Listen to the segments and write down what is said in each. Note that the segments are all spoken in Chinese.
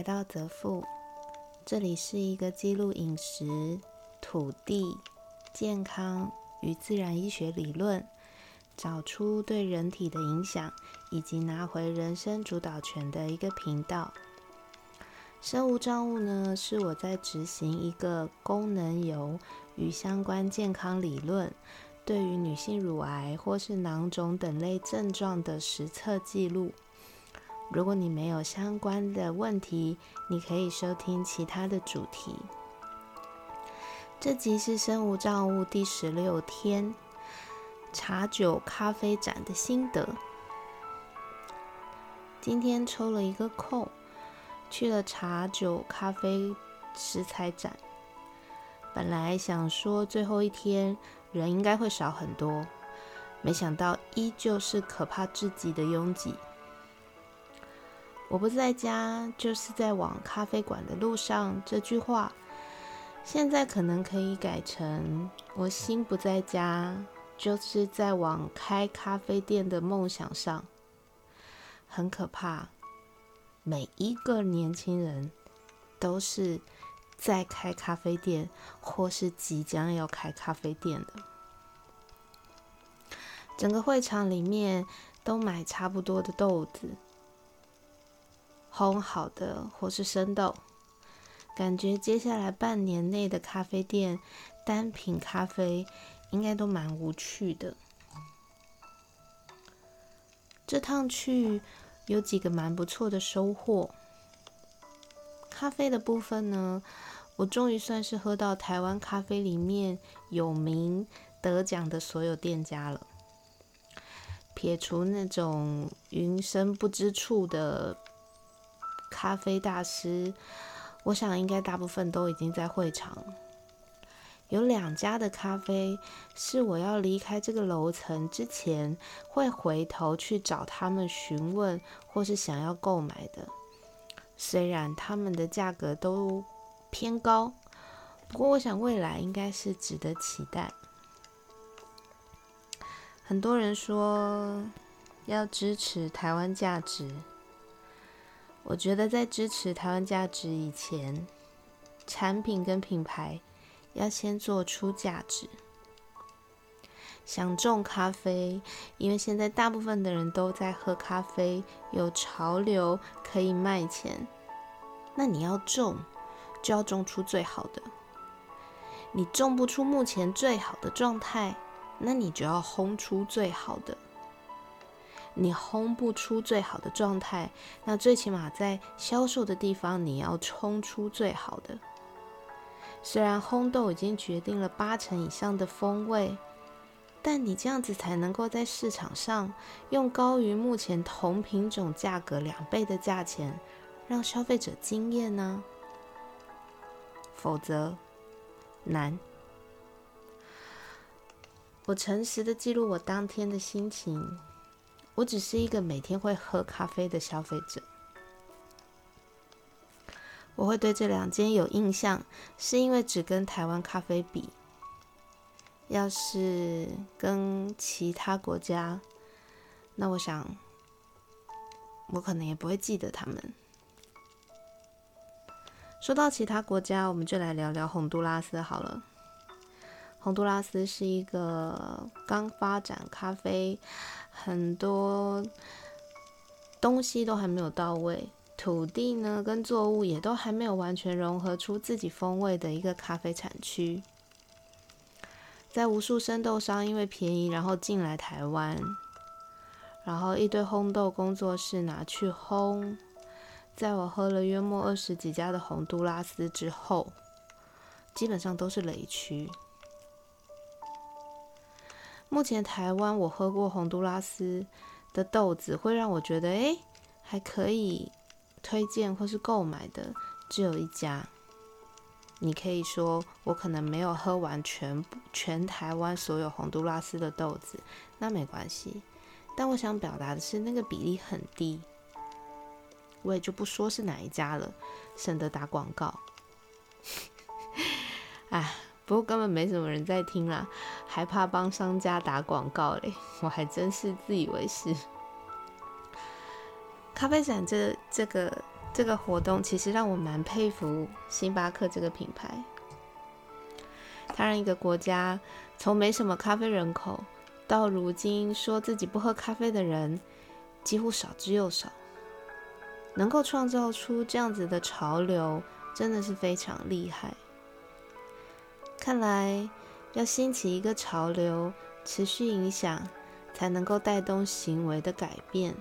来到泽富。这里是一个记录饮食、土地、健康与自然医学理论，找出对人体的影响，以及拿回人生主导权的一个频道。生物账务呢，是我在执行一个功能油与相关健康理论，对于女性乳癌或是囊肿等类症状的实测记录。如果你没有相关的问题，你可以收听其他的主题。这集是生物账务第十六天茶酒咖啡展的心得。今天抽了一个空，去了茶酒咖啡食材展。本来想说最后一天人应该会少很多，没想到依旧是可怕至极的拥挤。我不在家，就是在往咖啡馆的路上。这句话现在可能可以改成：我心不在家，就是在往开咖啡店的梦想上。很可怕，每一个年轻人都是在开咖啡店，或是即将要开咖啡店的。整个会场里面都买差不多的豆子。烘好的或是生豆，感觉接下来半年内的咖啡店单品咖啡应该都蛮无趣的。这趟去有几个蛮不错的收获。咖啡的部分呢，我终于算是喝到台湾咖啡里面有名得奖的所有店家了。撇除那种云深不知处的。咖啡大师，我想应该大部分都已经在会场。有两家的咖啡是我要离开这个楼层之前会回头去找他们询问或是想要购买的。虽然他们的价格都偏高，不过我想未来应该是值得期待。很多人说要支持台湾价值。我觉得在支持台湾价值以前，产品跟品牌要先做出价值。想种咖啡，因为现在大部分的人都在喝咖啡，有潮流可以卖钱。那你要种，就要种出最好的。你种不出目前最好的状态，那你就要烘出最好的。你烘不出最好的状态，那最起码在销售的地方，你要冲出最好的。虽然烘豆已经决定了八成以上的风味，但你这样子才能够在市场上用高于目前同品种价格两倍的价钱，让消费者惊艳呢？否则难。我诚实的记录我当天的心情。我只是一个每天会喝咖啡的消费者，我会对这两间有印象，是因为只跟台湾咖啡比，要是跟其他国家，那我想我可能也不会记得他们。说到其他国家，我们就来聊聊洪都拉斯好了。洪都拉斯是一个刚发展咖啡，很多东西都还没有到位，土地呢跟作物也都还没有完全融合出自己风味的一个咖啡产区。在无数生豆商因为便宜，然后进来台湾，然后一堆烘豆工作室拿去烘，在我喝了约莫二十几家的洪都拉斯之后，基本上都是雷区。目前台湾我喝过洪都拉斯的豆子，会让我觉得哎还可以推荐或是购买的，只有一家。你可以说我可能没有喝完全部全台湾所有洪都拉斯的豆子，那没关系。但我想表达的是那个比例很低，我也就不说是哪一家了，省得打广告。哎。不过根本没什么人在听啦，还怕帮商家打广告嘞？我还真是自以为是。咖啡展这这个这个活动，其实让我蛮佩服星巴克这个品牌。它让一个国家从没什么咖啡人口，到如今说自己不喝咖啡的人几乎少之又少，能够创造出这样子的潮流，真的是非常厉害。看来要兴起一个潮流，持续影响，才能够带动行为的改变。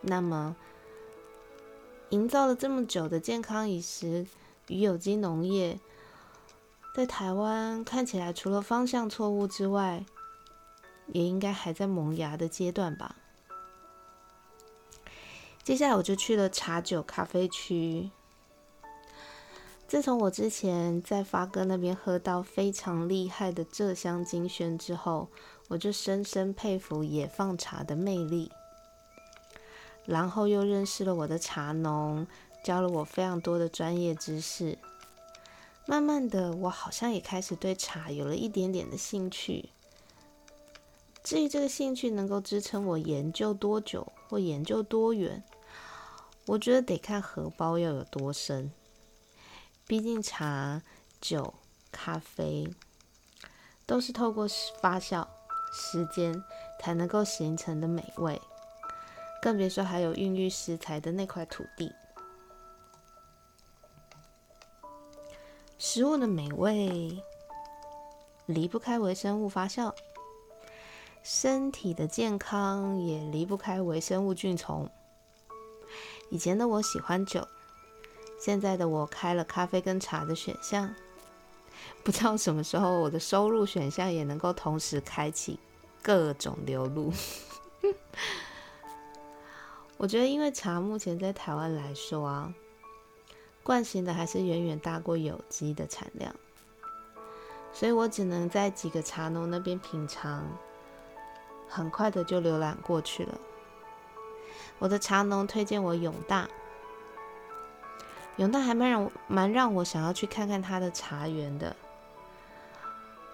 那么，营造了这么久的健康饮食与有机农业。在台湾看起来，除了方向错误之外，也应该还在萌芽的阶段吧。接下来我就去了茶酒咖啡区。自从我之前在发哥那边喝到非常厉害的浙香金萱之后，我就深深佩服野放茶的魅力。然后又认识了我的茶农，教了我非常多的专业知识。慢慢的，我好像也开始对茶有了一点点的兴趣。至于这个兴趣能够支撑我研究多久或研究多远，我觉得得看荷包要有多深。毕竟茶、酒、咖啡都是透过发酵时间才能够形成的美味，更别说还有孕育食材的那块土地。食物的美味离不开微生物发酵，身体的健康也离不开微生物菌虫。以前的我喜欢酒，现在的我开了咖啡跟茶的选项。不知道什么时候我的收入选项也能够同时开启各种流入。我觉得，因为茶目前在台湾来说啊。惯性的还是远远大过有机的产量，所以我只能在几个茶农那边品尝，很快的就浏览过去了。我的茶农推荐我永大，永大还蛮让蛮让我想要去看看他的茶园的。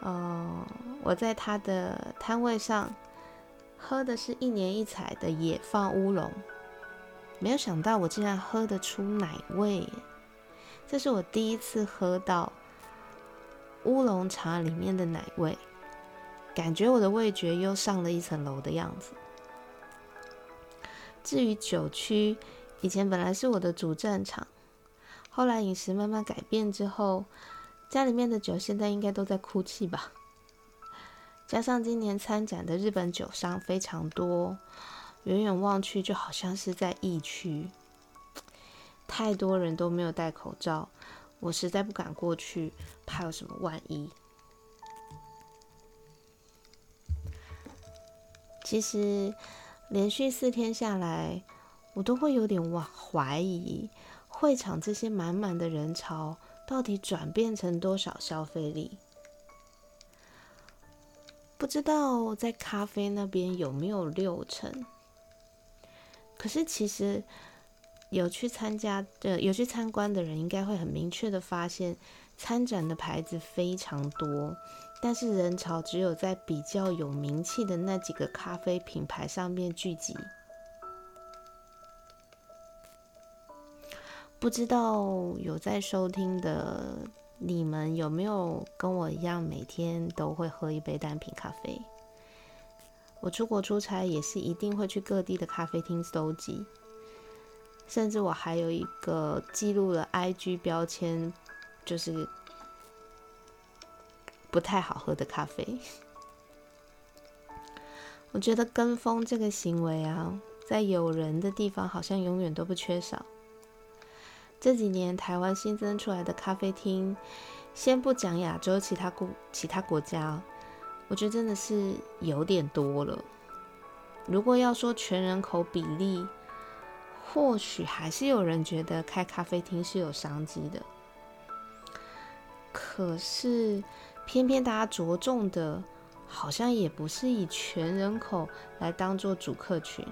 哦，我在他的摊位上喝的是一年一采的野放乌龙，没有想到我竟然喝得出奶味。这是我第一次喝到乌龙茶里面的奶味，感觉我的味觉又上了一层楼的样子。至于酒区，以前本来是我的主战场，后来饮食慢慢改变之后，家里面的酒现在应该都在哭泣吧。加上今年参展的日本酒商非常多，远远望去就好像是在疫区。太多人都没有戴口罩，我实在不敢过去，怕有什么万一。其实连续四天下来，我都会有点哇怀疑，会场这些满满的人潮，到底转变成多少消费力？不知道在咖啡那边有没有六成？可是其实。有去参加的、有去参观的人，应该会很明确的发现，参展的牌子非常多，但是人潮只有在比较有名气的那几个咖啡品牌上面聚集。不知道有在收听的你们有没有跟我一样，每天都会喝一杯单品咖啡？我出国出差也是一定会去各地的咖啡厅搜集。甚至我还有一个记录了 IG 标签，就是不太好喝的咖啡。我觉得跟风这个行为啊，在有人的地方好像永远都不缺少。这几年台湾新增出来的咖啡厅，先不讲亚洲其他国其他国家，我觉得真的是有点多了。如果要说全人口比例，或许还是有人觉得开咖啡厅是有商机的，可是偏偏大家着重的，好像也不是以全人口来当做主客群。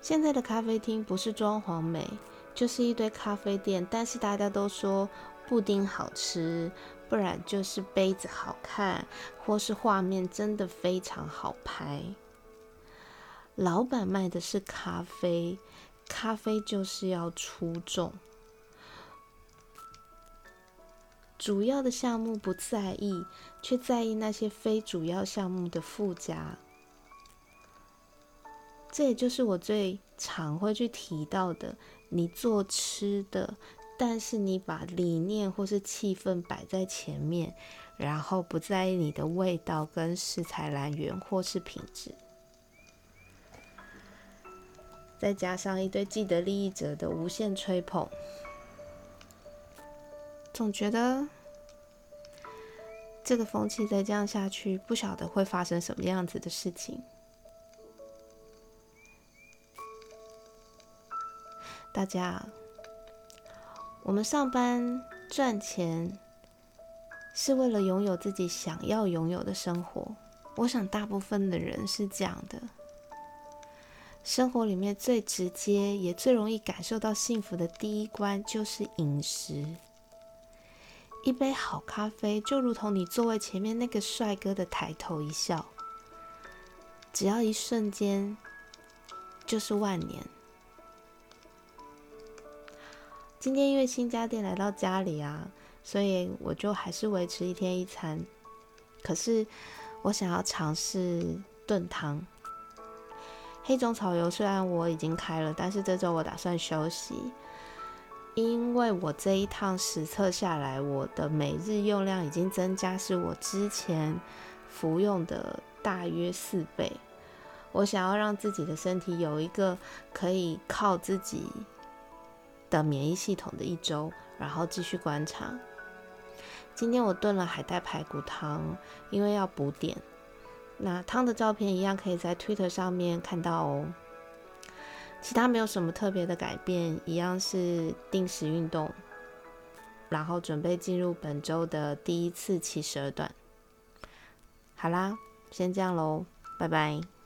现在的咖啡厅不是装潢美，就是一堆咖啡店，但是大家都说布丁好吃，不然就是杯子好看，或是画面真的非常好拍。老板卖的是咖啡，咖啡就是要出众。主要的项目不在意，却在意那些非主要项目的附加。这也就是我最常会去提到的：你做吃的，但是你把理念或是气氛摆在前面，然后不在意你的味道跟食材来源或是品质，再加上一堆既得利益者的无限吹捧，总觉得这个风气再这样下去，不晓得会发生什么样子的事情。大家，我们上班赚钱是为了拥有自己想要拥有的生活。我想大部分的人是这样的。生活里面最直接也最容易感受到幸福的第一关就是饮食。一杯好咖啡就如同你座位前面那个帅哥的抬头一笑，只要一瞬间就是万年。今天因为新家电来到家里啊，所以我就还是维持一天一餐。可是我想要尝试炖汤。黑种草油虽然我已经开了，但是这周我打算休息，因为我这一趟实测下来，我的每日用量已经增加，是我之前服用的大约四倍。我想要让自己的身体有一个可以靠自己。的免疫系统的一周，然后继续观察。今天我炖了海带排骨汤，因为要补碘。那汤的照片一样可以在 Twitter 上面看到哦。其他没有什么特别的改变，一样是定时运动，然后准备进入本周的第一次七十二段。好啦，先这样喽，拜拜。